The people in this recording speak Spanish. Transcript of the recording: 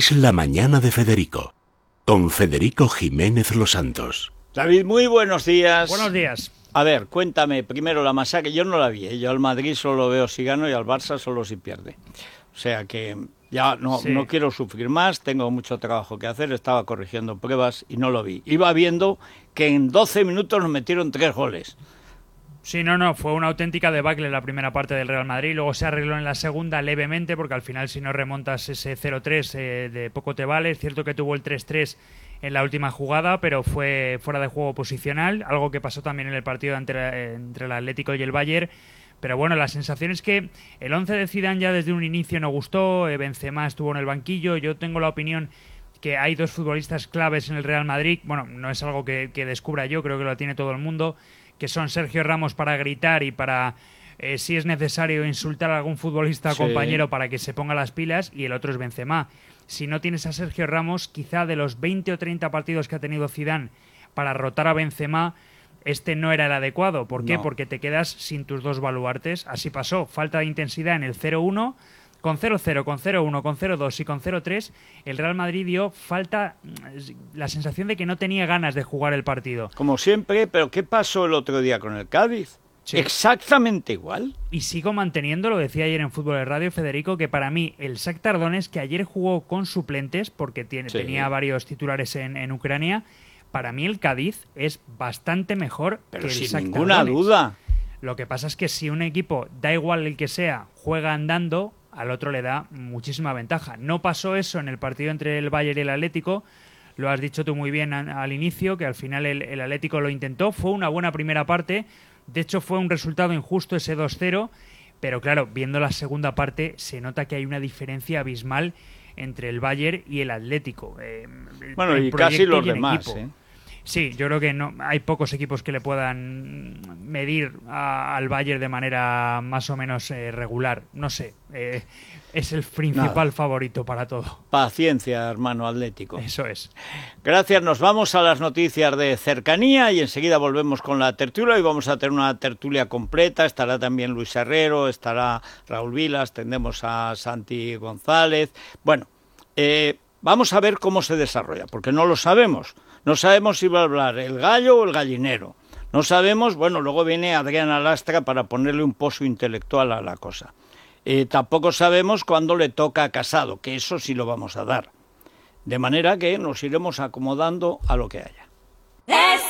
Es la mañana de Federico, con Federico Jiménez Los Santos. David, muy buenos días. Buenos días. A ver, cuéntame primero la masacre. Yo no la vi. ¿eh? Yo al Madrid solo veo si gano y al Barça solo si pierde. O sea que ya no, Sí. no quiero sufrir más. Tengo mucho trabajo que hacer. Estaba corrigiendo pruebas y no lo vi. Iba viendo que en 12 minutos nos metieron tres goles. Sí, no, no, fue una auténtica debacle la primera parte del Real Madrid. Luego se arregló en la segunda levemente, porque al final, si no remontas ese 0-3, eh, de poco te vale. Es cierto que tuvo el 3-3 en la última jugada, pero fue fuera de juego posicional, algo que pasó también en el partido entre, entre el Atlético y el Bayern. Pero bueno, la sensación es que el 11 de Zidane ya desde un inicio no gustó, eh, Benzema estuvo en el banquillo. Yo tengo la opinión que hay dos futbolistas claves en el Real Madrid. Bueno, no es algo que, que descubra yo, creo que lo tiene todo el mundo que son Sergio Ramos para gritar y para, eh, si es necesario, insultar a algún futbolista o Sí. compañero para que se ponga las pilas, y el otro es Benzema. Si no tienes a Sergio Ramos, quizá de los 20 o 30 partidos que ha tenido Zidane para rotar a Benzema, este no era el adecuado. ¿Por qué? No. Porque te quedas sin tus dos baluartes. Así pasó. Falta de intensidad en el 0-1. Con 0-0, con 0-1, con 0-2 y con 0-3, el Real Madrid dio falta, mm, la sensación de que no tenía ganas de jugar el partido. Como siempre, pero ¿qué pasó el otro día con el Cádiz? Sí. Exactamente igual. Y sigo manteniendo, lo decía ayer en Fútbol de Radio Federico, que para mí el Shakhtar Tardones, que ayer jugó con suplentes, porque tiene, Sí. tenía varios titulares en, en Ucrania, para mí el Cádiz es bastante mejor Pero que el sin Shakhtar ninguna Donetsk. duda. Lo que pasa es que si un equipo, da igual el que sea, juega andando, al otro le da muchísima ventaja. No pasó eso en el partido entre el Bayern y el Atlético. Lo has dicho tú muy bien al inicio, que al final el, el Atlético lo intentó. Fue una buena primera parte. De hecho, fue un resultado injusto ese 2-0. Pero claro, viendo la segunda parte, se nota que hay una diferencia abismal entre el Bayern y el Atlético. Eh, Bueno, el y casi los y demás. ¿eh? Sí, yo creo que no hay pocos equipos que le puedan medir a- al Bayern de manera más o menos eh, regular. No sé, eh, es el principal Nada. favorito para todo. Paciencia, hermano Atlético. Eso es. Gracias, nos vamos a las noticias de cercanía y enseguida volvemos con la tertulia y vamos a tener una tertulia completa. Estará también Luis Herrero, estará Raúl Vilas, tendremos a Santi González. Bueno, eh, vamos a ver cómo se desarrolla, porque no lo sabemos. No sabemos si va a hablar el gallo o el gallinero. No sabemos, bueno, luego viene Adriana Lastra para ponerle un pozo intelectual a la cosa. Eh, tampoco sabemos cuándo le toca a Casado, que eso sí lo vamos a dar. De manera que nos iremos acomodando a lo que haya. Es.